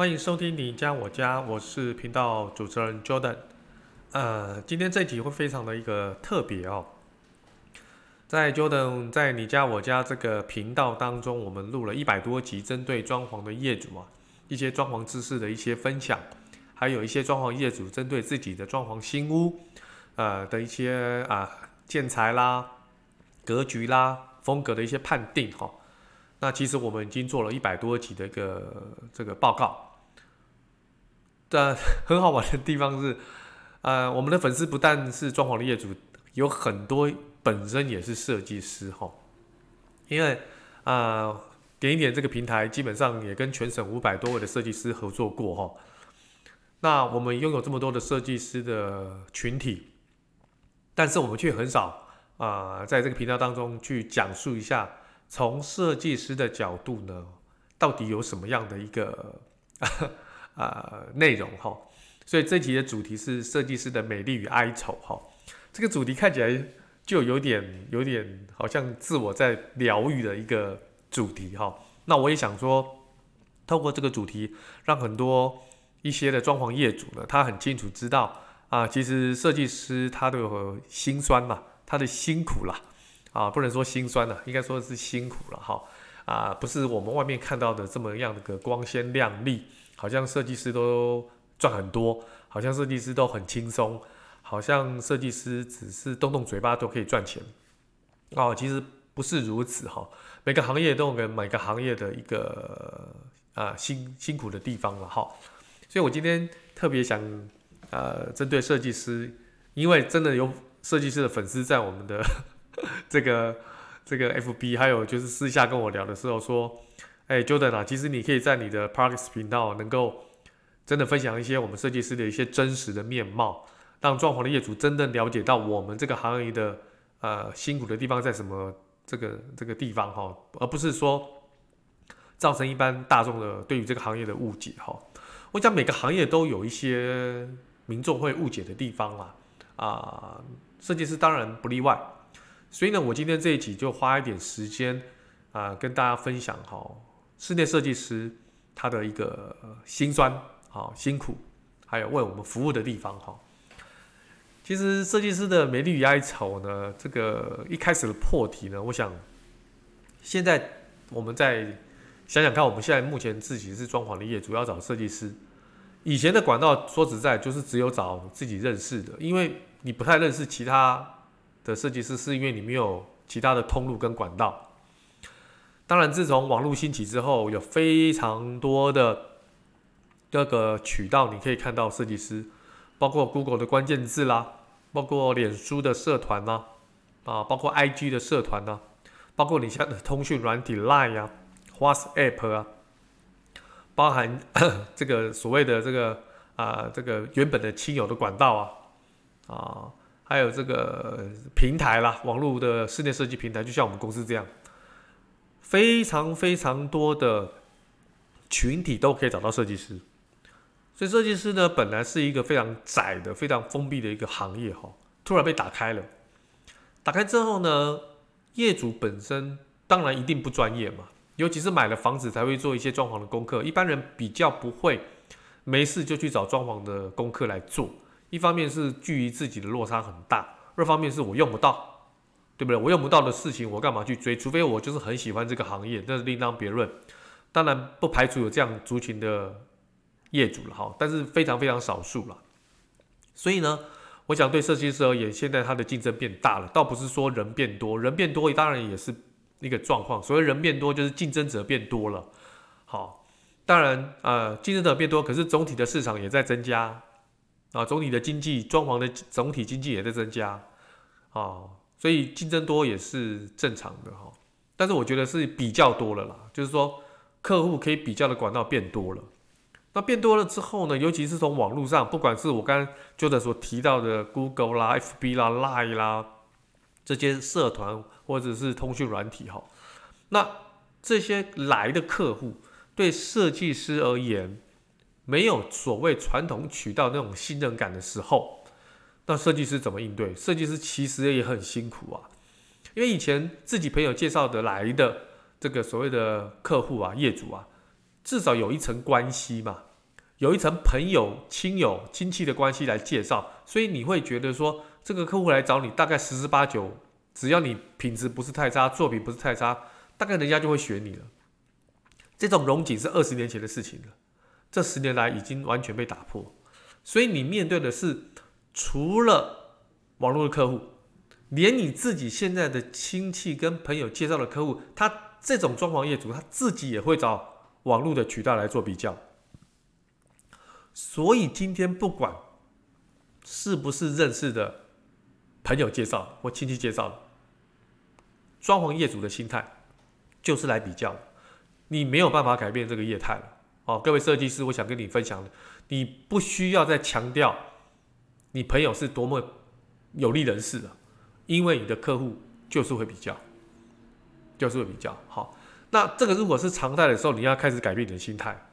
欢迎收听你家我家，我是频道主持人 Jordan。呃，今天这集会非常的一个特别哦。在 Jordan 在你家我家这个频道当中，我们录了一百多集，针对装潢的业主啊，一些装潢知识的一些分享，还有一些装潢业主针对自己的装潢新屋，呃的一些啊、建材啦、格局啦、风格的一些判定哈、哦。那其实我们已经做了一百多集的一个这个报告。但很好玩的地方是，呃，我们的粉丝不但是装潢的业主，有很多本身也是设计师哈。因为啊、呃，点一点这个平台基本上也跟全省五百多位的设计师合作过哈。那我们拥有这么多的设计师的群体，但是我们却很少啊、在这个频道当中去讲述一下，从设计师的角度呢，到底有什么样的一个。呃，内容哈，所以这集的主题是设计师的美丽与哀愁哈。这个主题看起来就有点有点好像自我在疗愈的一个主题哈。那我也想说，透过这个主题，让很多一些的装潢业主呢，他很清楚知道啊，其实设计师他的辛酸嘛，他的辛苦啦，啊，不能说辛酸了，应该说是辛苦了哈。啊，不是我们外面看到的这么样的个光鲜亮丽。好像设计师都赚很多，好像设计师都很轻松，好像设计师只是动动嘴巴都可以赚钱哦。其实不是如此哈，每个行业都有每个行业的一个啊辛辛苦的地方了哈。所以我今天特别想呃针对设计师，因为真的有设计师的粉丝在我们的 这个这个 FB，还有就是私下跟我聊的时候说。哎，Jordan 啊，其实你可以在你的 Podcast 频道能够真的分享一些我们设计师的一些真实的面貌，让装潢的业主真正了解到我们这个行业的呃辛苦的地方在什么这个这个地方哈，而不是说造成一般大众的对于这个行业的误解哈。我讲每个行业都有一些民众会误解的地方啦，啊，设计师当然不例外。所以呢，我今天这一集就花一点时间啊，跟大家分享哈。室内设计师他的一个辛酸啊辛苦，还有为我们服务的地方哈。其实设计师的美丽与哀愁呢，这个一开始的破题呢，我想现在我们再想想看，我们现在目前自己是装潢的业主要找设计师，以前的管道说实在就是只有找自己认识的，因为你不太认识其他的设计师，是因为你没有其他的通路跟管道。当然，自从网络兴起之后，有非常多的各个渠道，你可以看到设计师，包括 Google 的关键字啦，包括脸书的社团呐，啊，包括 IG 的社团呐，包括你像的通讯软体 Line 啊、WhatsApp 啊，包含 这个所谓的这个啊，这个原本的亲友的管道啊，啊，还有这个平台啦，网络的室内设计平台，就像我们公司这样。非常非常多的群体都可以找到设计师，所以设计师呢，本来是一个非常窄的、非常封闭的一个行业哈，突然被打开了。打开之后呢，业主本身当然一定不专业嘛，尤其是买了房子才会做一些装潢的功课，一般人比较不会没事就去找装潢的功课来做。一方面是距离自己的落差很大，二方面是我用不到。对不对？我用不到的事情，我干嘛去追？除非我就是很喜欢这个行业，那是另当别论。当然不排除有这样族群的业主了哈，但是非常非常少数了。所以呢，我想对设计师而言，现在它的竞争变大了，倒不是说人变多，人变多当然也是一个状况。所谓人变多，就是竞争者变多了。好，当然呃，竞争者变多，可是总体的市场也在增加啊，总体的经济装潢的总体经济也在增加啊。所以竞争多也是正常的哈，但是我觉得是比较多了啦，就是说客户可以比较的管道变多了，那变多了之后呢，尤其是从网络上，不管是我刚刚 Jordan 所提到的 Google 啦、FB 啦、Line 啦这些社团或者是通讯软体哈，那这些来的客户对设计师而言，没有所谓传统渠道那种信任感的时候，那设计师怎么应对？设计师其实也很辛苦啊，因为以前自己朋友介绍的来的这个所谓的客户啊、业主啊。至少有一层关系嘛，有一层朋友、亲友、亲戚的关系来介绍，所以你会觉得说，这个客户来找你，大概十之八九，只要你品质不是太差，作品不是太差，大概人家就会选你了。这种融景是二十年前的事情了，这十年来已经完全被打破，所以你面对的是除了网络的客户，连你自己现在的亲戚跟朋友介绍的客户，他这种装潢业主他自己也会找。网络的渠道来做比较，所以今天不管是不是认识的朋友介绍或亲戚介绍，装潢业主的心态就是来比较，你没有办法改变这个业态了。哦，各位设计师，我想跟你分享的，你不需要再强调你朋友是多么有利人士了，因为你的客户就是会比较，就是会比较好。那这个如果是常态的时候，你要开始改变你的心态。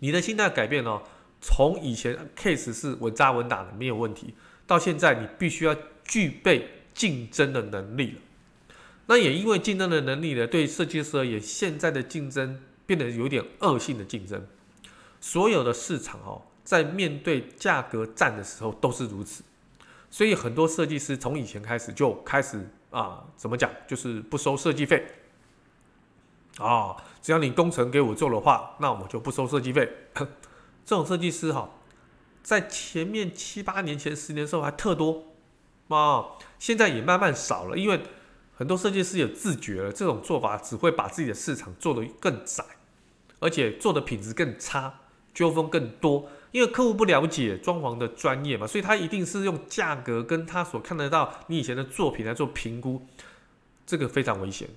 你的心态改变哦，从以前 case 是稳扎稳打的没有问题，到现在你必须要具备竞争的能力了。那也因为竞争的能力呢，对设计师而言，现在的竞争变得有点恶性的竞争。所有的市场哦，在面对价格战的时候都是如此。所以很多设计师从以前开始就开始啊，怎么讲，就是不收设计费。啊、只要你工程给我做的话，那我就不收设计费。这种设计师哈，在前面七八年前、十年的时候还特多啊、现在也慢慢少了，因为很多设计师也自觉了，这种做法只会把自己的市场做得更窄，而且做的品质更差，纠纷更多。因为客户不了解装潢的专业嘛，所以他一定是用价格跟他所看得到你以前的作品来做评估，这个非常危险。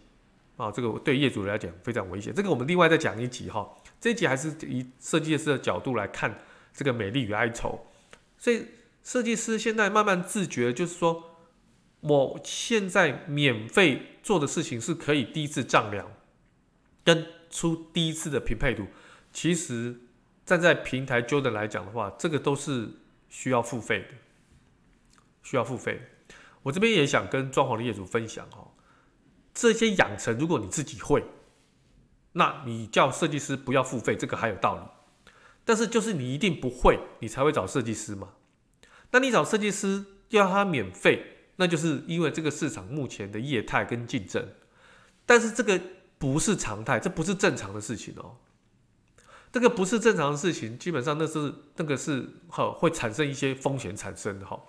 啊，这个对业主来讲非常危险。这个我们另外再讲一集哈。这一集还是以设计师的角度来看这个美丽与哀愁。所以设计师现在慢慢自觉，就是说，我现在免费做的事情是可以第一次丈量，跟出第一次的匹配图。其实站在平台做的来讲的话，这个都是需要付费的，需要付费。我这边也想跟装潢的业主分享哦。这些养成，如果你自己会，那你叫设计师不要付费，这个还有道理。但是就是你一定不会，你才会找设计师嘛。那你找设计师要他免费，那就是因为这个市场目前的业态跟竞争。但是这个不是常态，这不是正常的事情哦。这个不是正常的事情，基本上那是那个是哈会产生一些风险产生的哈。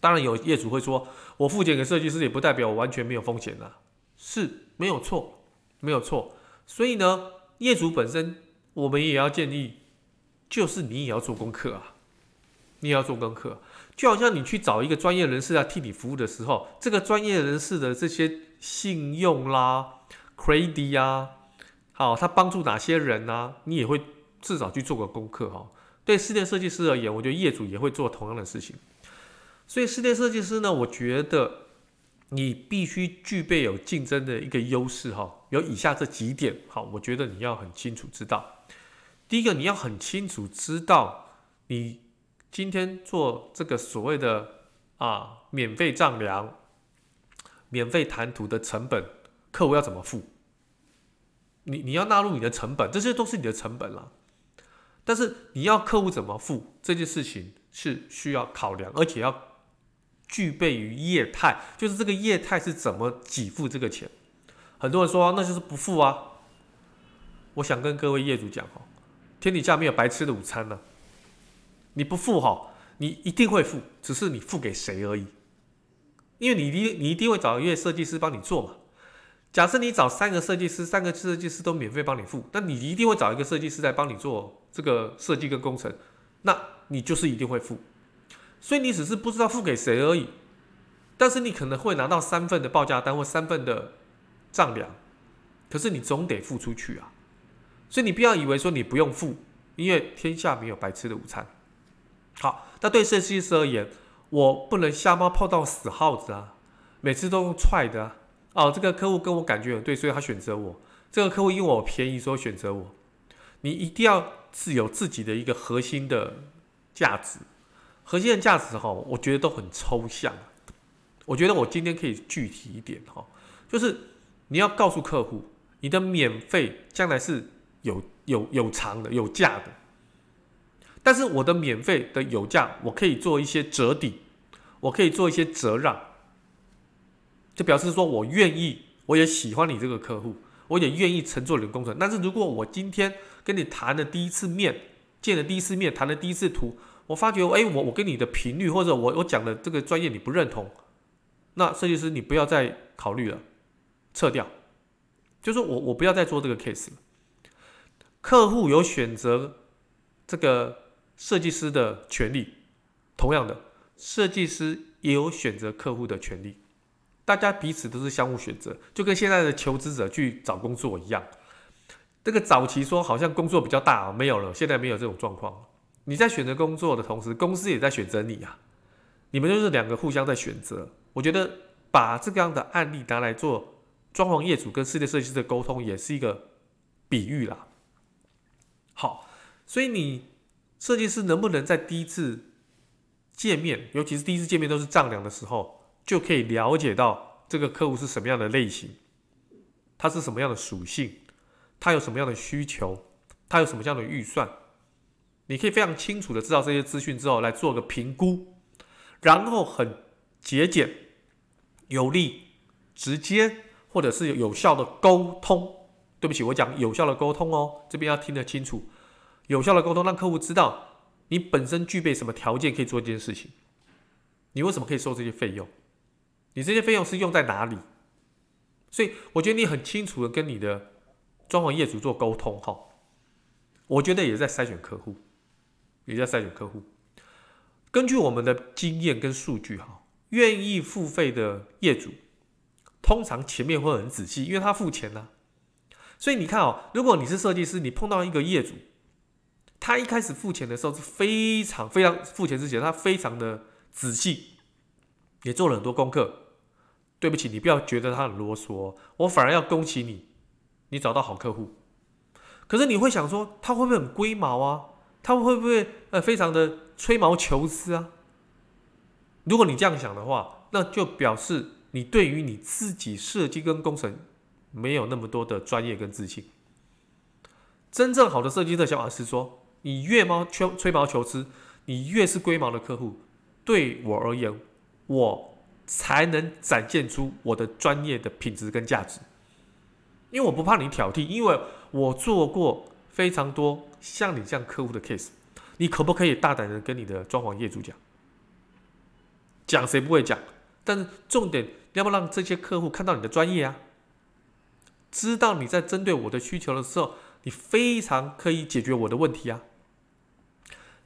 当然有业主会说，我付钱给设计师也不代表我完全没有风险啊。是没有错，没有错。所以呢，业主本身我们也要建议，就是你也要做功课啊，你也要做功课。就好像你去找一个专业人士来替你服务的时候，这个专业人士的这些信用啦、credit 啊，好，他帮助哪些人啊，你也会至少去做个功课哈。对室内设计师而言，我觉得业主也会做同样的事情。所以室内设计师呢，我觉得。你必须具备有竞争的一个优势哈，有以下这几点哈，我觉得你要很清楚知道。第一个，你要很清楚知道，你今天做这个所谓的啊免费丈量、免费谈图的成本，客户要怎么付？你你要纳入你的成本，这些都是你的成本了。但是你要客户怎么付这件事情是需要考量，而且要。具备于业态，就是这个业态是怎么给付这个钱？很多人说那就是不付啊。我想跟各位业主讲哈，天底下没有白吃的午餐呢。你不付哈，你一定会付，只是你付给谁而已。因为你一定你一定会找一位设计师帮你做嘛。假设你找三个设计师，三个设计师都免费帮你付，那你一定会找一个设计师来帮你做这个设计跟工程，那你就是一定会付。所以你只是不知道付给谁而已，但是你可能会拿到三份的报价单或三份的丈量，可是你总得付出去啊。所以你不要以为说你不用付，因为天下没有白吃的午餐。好，那对设计师而言，我不能瞎猫碰到死耗子啊，每次都用踹的啊。哦，这个客户跟我感觉很对，所以他选择我。这个客户因为我便宜，所以选择我。你一定要是有自己的一个核心的价值，核心的价值哈，我觉得都很抽象。我觉得我今天可以具体一点哈，就是你要告诉客户，你的免费将来是有有有偿的、有价的。但是我的免费的有价，我可以做一些折抵，我可以做一些折让，就表示说我愿意，我也喜欢你这个客户，我也愿意乘坐你的工程。但是如果我今天跟你谈的第一次面，见的第一次面，谈的第一次图，我发觉，哎，我我跟你的频率或者我我讲的这个专业你不认同。那设计师，你不要再考虑了，撤掉。就是我，我不要再做这个 case 了。客户有选择这个设计师的权利，同样的，设计师也有选择客户的权利。大家彼此都是相互选择，就跟现在的求职者去找工作一样。这个早期说好像工作比较大，没有了，现在没有这种状况。你在选择工作的同时，公司也在选择你啊。你们就是两个互相在选择。我觉得把这个样的案例拿来做装潢业主跟室内设计师的沟通，也是一个比喻啦。好，所以你设计师能不能在第一次见面，尤其是第一次见面都是丈量的时候，就可以了解到这个客户是什么样的类型，他是什么样的属性，他有什么样的需求，他有什么样的预算，你可以非常清楚的知道这些资讯之后，来做个评估，然后很节俭。有力、直接，或者是有效的沟通。对不起，我讲有效的沟通哦，这边要听得清楚。有效的沟通，让客户知道你本身具备什么条件可以做这件事情。你为什么可以收这些费用？你这些费用是用在哪里？所以，我觉得你很清楚的跟你的装潢业主做沟通哈。我觉得也在筛选客户，也在筛选客户。根据我们的经验跟数据哈。愿意付费的业主，通常前面会很仔细，因为他付钱呢、所以你看哦，如果你是设计师，你碰到一个业主，他一开始付钱的时候是非常非常付钱之前，他非常的仔细，也做了很多功课。对不起，你不要觉得他很啰嗦，我反而要恭喜你，你找到好客户。可是你会想说，他会不会很龟毛啊？他会不会呃非常的吹毛求疵啊？如果你这样想的话，那就表示你对于你自己设计跟工程没有那么多的专业跟自信。真正好的设计的想法是说，你越毛吹吹毛求疵，你越是龟毛的客户，对我而言，我才能展现出我的专业的品质跟价值。因为我不怕你挑剔，因为我做过非常多像你这样客户的 case。你可不可以大胆的跟你的装潢业主讲？讲谁不会讲，但是重点要不让这些客户看到你的专业啊？知道你在针对我的需求的时候，你非常可以解决我的问题啊。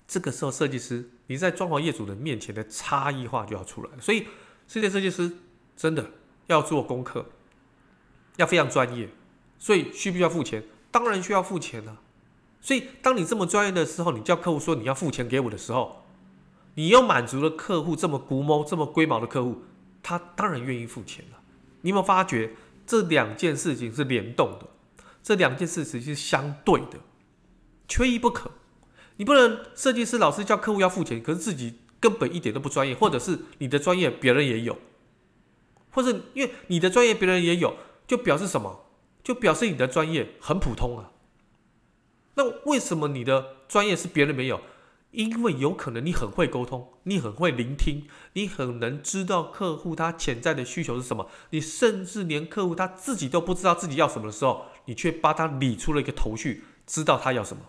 这个时候，设计师你在装潢业主的面前的差异化就要出来。所以，室内设计师真的要做功课，要非常专业。所以，需不需要付钱？当然需要付钱了啊。所以，当你这么专业的时候，你叫客户说你要付钱给我的时候。你又满足了客户这么龟毛、这么龟毛的客户，他当然愿意付钱了。你有没有发觉这两件事情是联动的？这两件事情是相对的，缺一不可。你不能设计师老师叫客户要付钱，可是自己根本一点都不专业，或者是你的专业别人也有，或者因为你的专业别人也有，就表示什么？就表示你的专业很普通啊。那为什么你的专业是别人没有？因为有可能你很会沟通，你很会聆听，你很能知道客户他潜在的需求是什么。你甚至连客户他自己都不知道自己要什么的时候，你却帮他理出了一个头绪，知道他要什么。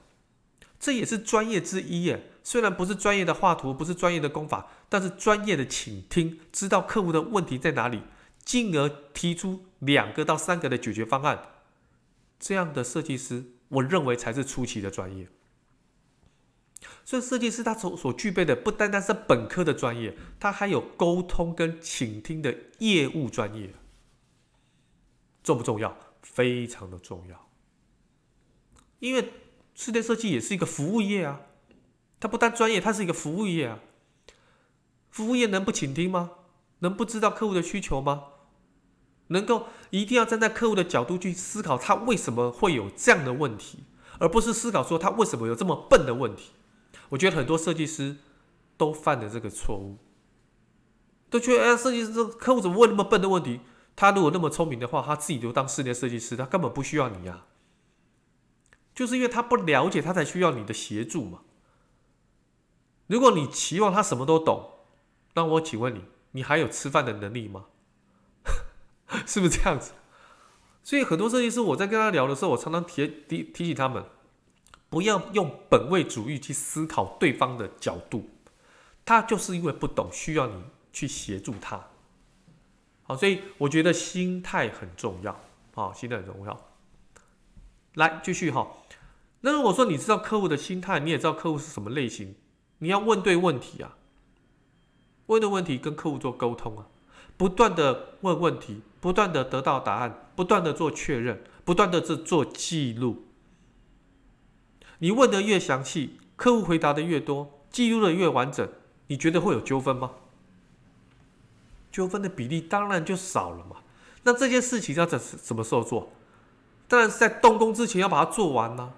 这也是专业之一耶。虽然不是专业的画图，不是专业的工法，但是专业的倾听，知道客户的问题在哪里，进而提出两个到三个的解决方案。这样的设计师，我认为才是出奇的专业。所以设计师他所所具备的不单单是本科的专业，他还有沟通跟倾听的业务专业，重不重要？非常的重要。因为室内设计也是一个服务业啊，它不但专业，它是一个服务业啊。服务业能不倾听吗？能不知道客户的需求吗？能够一定要站在客户的角度去思考，他为什么会有这样的问题，而不是思考说他为什么有这么笨的问题。我觉得很多设计师都犯了这个错误，都觉得哎，设计师这客户怎么问那么笨的问题？他如果那么聪明的话，他自己就当室内设计师，他根本不需要你呀。就是因为他不了解，他才需要你的协助嘛。如果你期望他什么都懂，那我请问你，你还有吃饭的能力吗？是不是这样子？所以很多设计师，我在跟他聊的时候，我常常提提提醒他们，不要用本位主义去思考对方的角度。他就是因为不懂，需要你去协助他。好，所以我觉得心态很重要。好，心态很重要。来，继续哈。那如果说你知道客户的心态，你也知道客户是什么类型，你要问对问题啊，问对问题跟客户做沟通啊，不断的问问题。不断的得到答案，不断的做确认，不断的做做记录。你问的越详细，客户回答的越多，记录的越完整，你觉得会有纠纷吗？纠纷的比例当然就少了嘛。那这件事情要在什么时候做？当然是在动工之前要把它做完呢、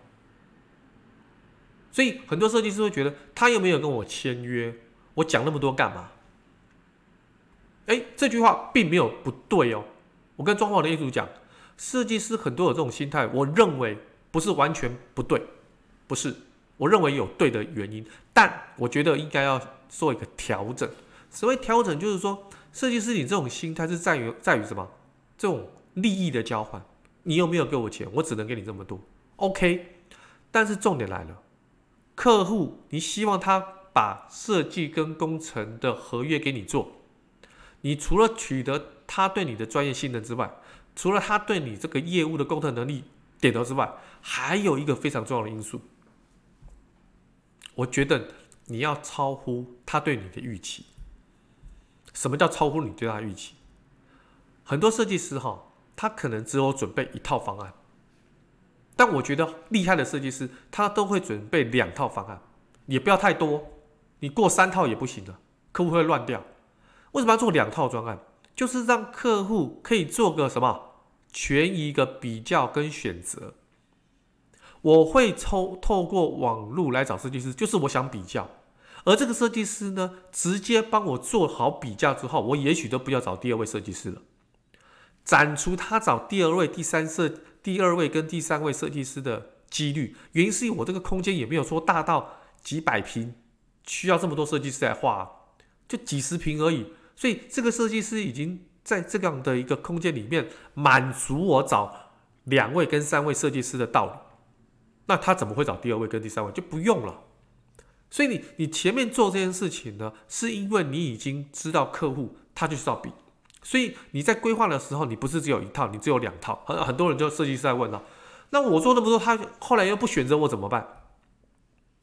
所以很多设计师会觉得，他又没有跟我签约，我讲那么多干嘛？哎，这句话并没有不对哦。我跟装潢的业主讲，设计师很多有这种心态，我认为不是完全不对，不是，我认为有对的原因，但我觉得应该要做一个调整。所谓调整，就是说，设计师你这种心态是在于在于什么？这种利益的交换，你有没有给我钱？我只能给你这么多，OK。但是重点来了，客户你希望他把设计跟工程的合约给你做，你除了取得他对你的专业信任之外，除了他对你这个业务的沟通能力点头之外，还有一个非常重要的因素，我觉得你要超乎他对你的预期。什么叫超乎你对他的预期？很多设计师哈，他可能只有准备一套方案，但我觉得厉害的设计师，他都会准备两套方案，也不要太多，你过三套也不行的，客户会乱掉。为什么要做两套专案？就是让客户可以做个什么权宜的比较跟选择。我会抽透过网络来找设计师，就是我想比较。而这个设计师呢，直接帮我做好比较之后，我也许都不要找第二位设计师了。展出他找第二位、第三设、第二位跟第三位设计师的几率。原因是因为我这个空间也没有说大到几百平，需要这么多设计师来画，就几十平而已。所以这个设计师已经在这样的一个空间里面满足我找两位跟三位设计师的道理，那他怎么会找第二位跟第三位？就不用了。所以你你前面做这件事情呢，是因为你已经知道客户他就是要比，所以你在规划的时候，你不是只有一套，你只有两套。很很多人就设计师在问了，那我做那么多，他后来又不选择我怎么办？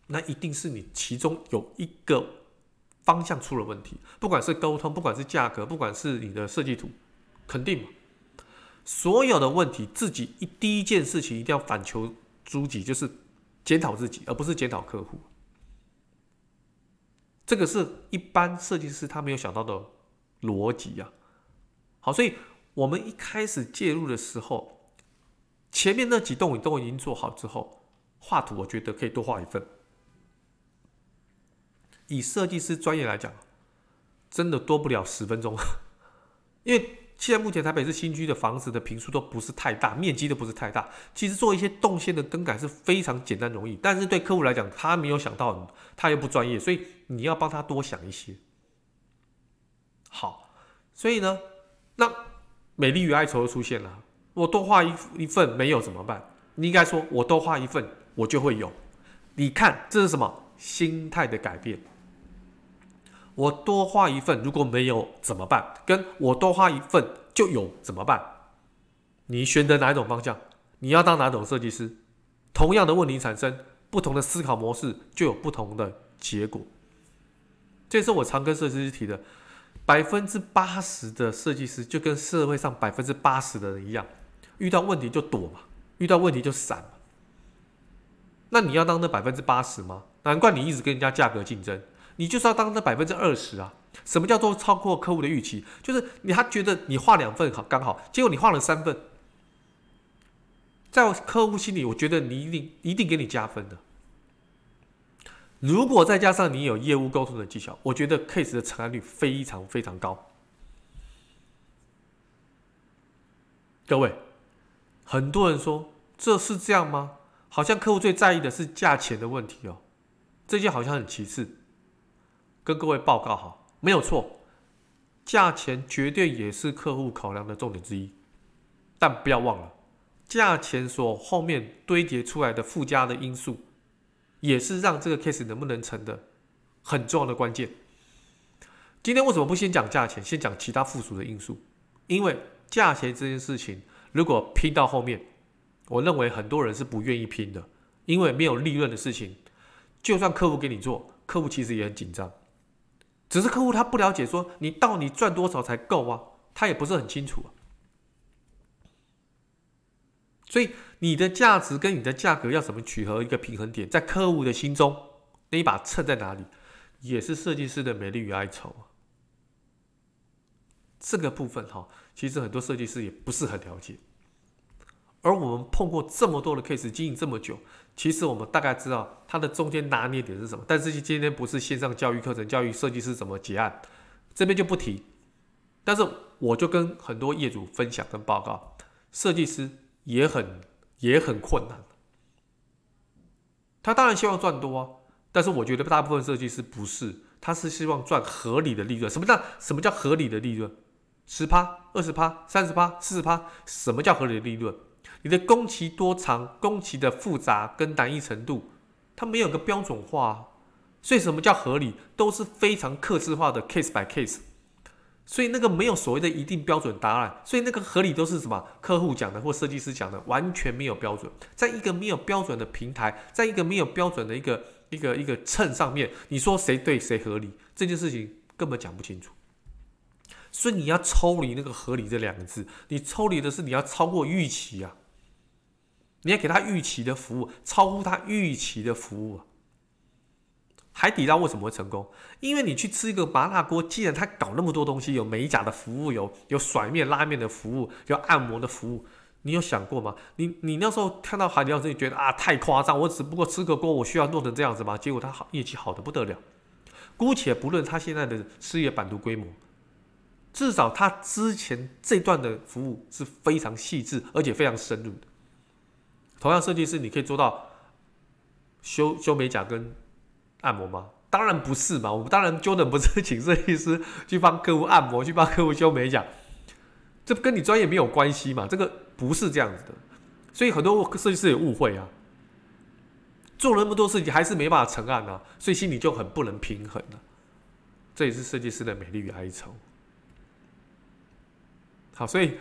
那一定是你其中有一个。方向出了问题，不管是沟通，不管是价格，不管是你的设计图，肯定嘛所有的问题，自己一第一件事情一定要反求诸己，就是检讨自己，而不是检讨客户。这个是一般设计师他没有想到的逻辑呀。好，所以我们一开始介入的时候，前面那几栋你都已经做好之后，画图我觉得可以多画一份。以设计师专业来讲，真的多不了十分钟，因为现在目前台北市新区的房子的坪数都不是太大，面积都不是太大。其实做一些动线的更改是非常简单容易，但是对客户来讲，他没有想到，他又不专业，所以你要帮他多想一些。好，所以呢，那美丽与哀愁又出现了，我多画一一份没有怎么办？你应该说，我多画一份，我就会有。你看这是什么？心态的改变。我多画一份，如果没有怎么办？跟我多画一份就有怎么办？你选择哪一种方向？你要当哪种设计师？同样的问题产生，不同的思考模式就有不同的结果。这是我常跟设计师提的，百分之八十的设计师就跟社会上百分之八十的人一样，遇到问题就躲嘛，遇到问题就闪嘛。那你要当那百分之八十吗？难怪你一直跟人家价格竞争，你就是要当那百分之二十啊！什么叫做超过客户的预期？就是你他觉得你画两份好刚好，结果你画了三份，在客户心里，我觉得你一定一定给你加分的。如果再加上你有业务沟通的技巧，我觉得 case 的成案率非常非常高。各位，很多人说这是这样吗？好像客户最在意的是价钱的问题哦，这件好像很其次。跟各位报告哈，没有错，价钱绝对也是客户考量的重点之一。但不要忘了，价钱所后面堆叠出来的附加的因素，也是让这个 case 能不能成的很重要的关键。今天为什么不先讲价钱，先讲其他附属的因素？因为价钱这件事情，如果拼到后面，我认为很多人是不愿意拼的，因为没有利润的事情，就算客户给你做，客户其实也很紧张。只是客户他不了解，说你到底赚多少才够啊？他也不是很清楚啊。所以你的价值跟你的价格要怎么取合一个平衡点，在客户的心中那一把秤在哪里，也是设计师的美丽与哀愁。这个部分哈，其实很多设计师也不是很了解。而我们碰过这么多的 case，经营这么久，其实我们大概知道它的中间拿捏点是什么。但是今天不是线上教育课程，教育设计师怎么结案，这边就不提。但是我就跟很多业主分享跟报告，设计师也很也很困难。他当然希望赚多啊，但是我觉得大部分设计师不是，他是希望赚合理的利润。什么叫什么叫合理的利润？十趴、二十趴、三十趴、四十趴，什么叫合理的利润？你的工期多长，工期的复杂跟难易程度，它没有个标准化啊，所以什么叫合理，都是非常客制化的 case by case，所以那个没有所谓的一定标准答案，所以那个合理都是什么客户讲的或设计师讲的，完全没有标准，在一个没有标准的平台，在一个没有标准的一个一个一个秤上面，你说谁对谁合理，这件事情根本讲不清楚。所以你要抽离那个合理这两个字，你抽离的是你要超过预期啊。你要给他预期的服务，超乎他预期的服务啊。海底捞为什么会成功？因为你去吃一个麻辣锅，既然他搞那么多东西，有美甲的服务，有有甩面拉面的服务，有按摩的服务，你有想过吗？你你那时候看到海底捞，自己觉得啊太夸张，我只不过吃个锅，我需要弄成这样子吗？结果他好业绩好的不得了。姑且不论他现在的事业版图规模，至少他之前这段的服务是非常细致而且非常深入的。同样，设计师你可以做到修修美甲跟按摩吗？当然不是嘛！我们当然 Jordan 不是请设计师去帮客户按摩，去帮客户修美甲，这跟你专业没有关系嘛？这个不是这样子的，所以很多设计师也误会啊，做了那么多事情还是没办法成案啊，所以心里就很不能平衡了。这也是设计师的美丽与哀愁。好，所以。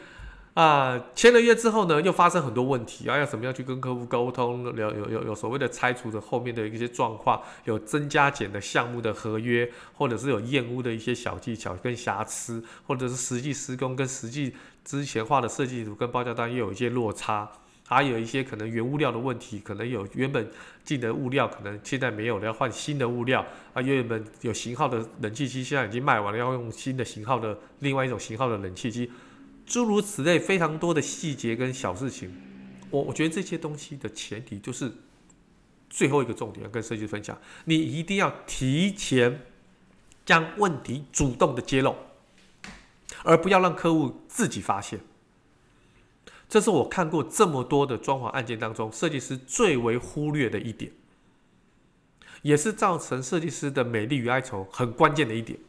啊，签了约之后呢，又发生很多问题啊，要怎么样去跟客户沟通？有有有有所谓的拆除的后面的一些状况，有增加减的项目的合约，或者是有验屋的一些小技巧跟瑕疵，或者是实际施工跟实际之前画的设计图跟报价单又有一些落差，还有一些可能原物料的问题，可能有原本进的物料可能现在没有了，要换新的物料啊，原本有型号的冷气机现在已经卖完了，要用新的型号的另外一种型号的冷气机。诸如此类，非常多的细节跟小事情，我我觉得这些东西的前提就是最后一个重点要跟设计师分享，你一定要提前将问题主动的揭露，而不要让客户自己发现。这是我看过这么多的装潢案件当中，设计师最为忽略的一点，也是造成设计师的美丽与哀愁很关键的一点。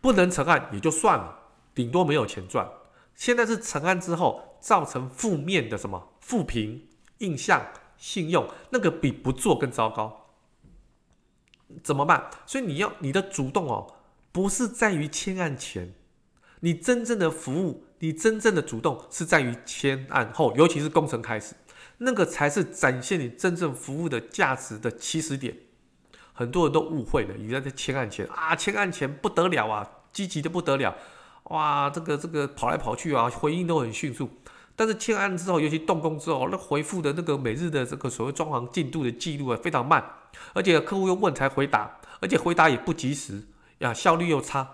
不能成案也就算了。顶多没有钱赚，现在是成案之后造成负面的什么负评、印象、信用，那个比不做更糟糕，怎么办？所以你要你的主动哦，不是在于签案前，你真正的服务，你真正的主动是在于签案后，尤其是工程开始，那个才是展现你真正服务的价值的起始点。很多人都误会了，你在这签案前啊，签案前不得了啊，积极的不得了。哇，这个这个跑来跑去啊，回应都很迅速。但是签案之后，尤其动工之后，那回复的那个每日的这个所谓装潢进度的记录啊，非常慢，而且客户又问才回答，而且回答也不及时，呀，效率又差。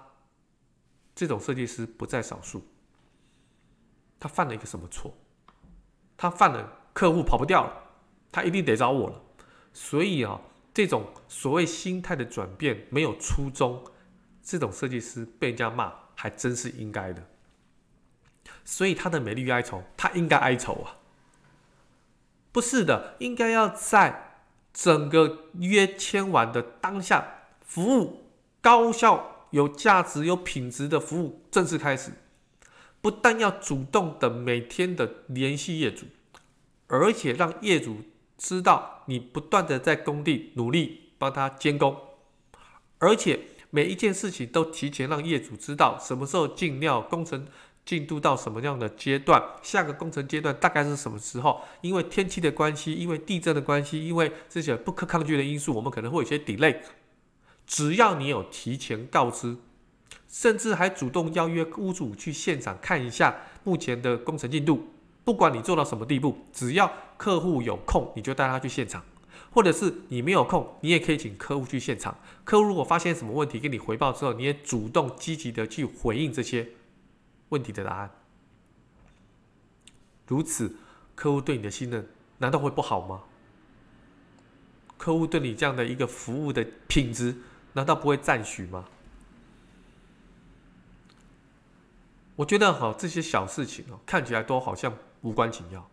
这种设计师不在少数。他犯了一个什么错？他犯了客户跑不掉了，他一定得找我了。所以啊，这种所谓心态的转变没有初衷，这种设计师被人家骂还真是应该的。所以他的美丽哀愁，他应该哀愁啊？不是的，应该要在整个约签完的当下，服务高效、有价值、有品质的服务正式开始。不但要主动的每天的联系业主，而且让业主知道你不断的在工地努力帮他监工，而且每一件事情都提前让业主知道什么时候进料，工程进度到什么样的阶段，下个工程阶段大概是什么时候？因为天气的关系，因为地震的关系，因为这些不可抗拒的因素，我们可能会有些 delay。只要你有提前告知。甚至还主动邀约屋主去现场看一下目前的工程进度，不管你做到什么地步，只要客户有空，你就带他去现场；或者是你没有空，你也可以请客户去现场。客户如果发现什么问题，跟你回报之后，你也主动积极的去回应这些问题的答案。如此，客户对你的信任难道会不好吗？客户对你这样的一个服务的品质，难道不会赞许吗？我觉得哈，这些小事情哦，看起来都好像无关紧要，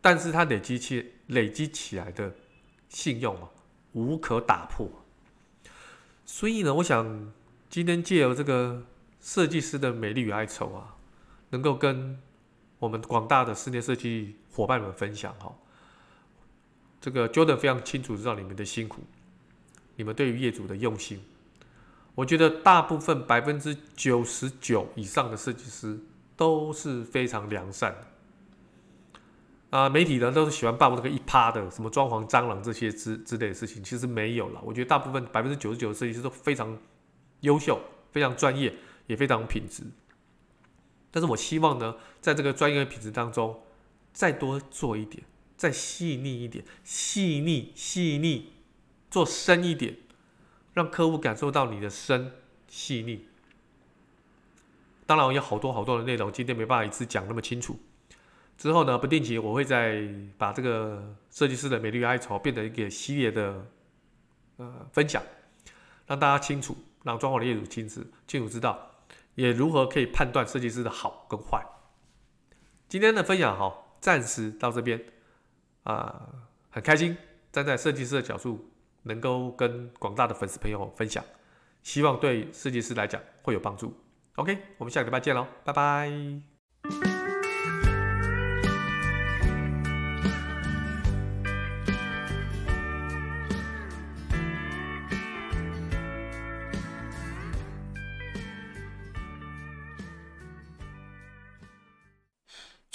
但是它累积起累积起来的信用啊，无可打破。所以呢，我想今天借由这个设计师的美丽与哀愁啊，能够跟我们广大的室内设计伙伴们分享哈，这个 Jordan 非常清楚知道你们的辛苦，你们对于业主的用心。我觉得大部分百分之九十九以上的设计师都是非常良善的啊。媒体呢都是喜欢报那个一趴的什么装潢蟑螂这些之之类的事情，其实没有了。我觉得大部分百分之九十九的设计师都非常优秀、非常专业，也非常品质。但是我希望呢，在这个专业的品质当中，再多做一点，再细腻一点，细腻细腻，做深一点。让客户感受到你的深细腻。当然，我有好多好多的内容，今天没办法一次讲那么清楚。之后呢，不定期我会再把这个设计师的美丽哀愁变成一个系列的呃分享，让大家清楚，让装潢的业主清楚清楚知道，也如何可以判断设计师的好跟坏。今天的分享哈，暂时到这边啊、很开心站在设计师的角度。能够跟广大的粉丝朋友分享，希望对设计师来讲会有帮助。OK，我们下个礼拜见喽，拜拜。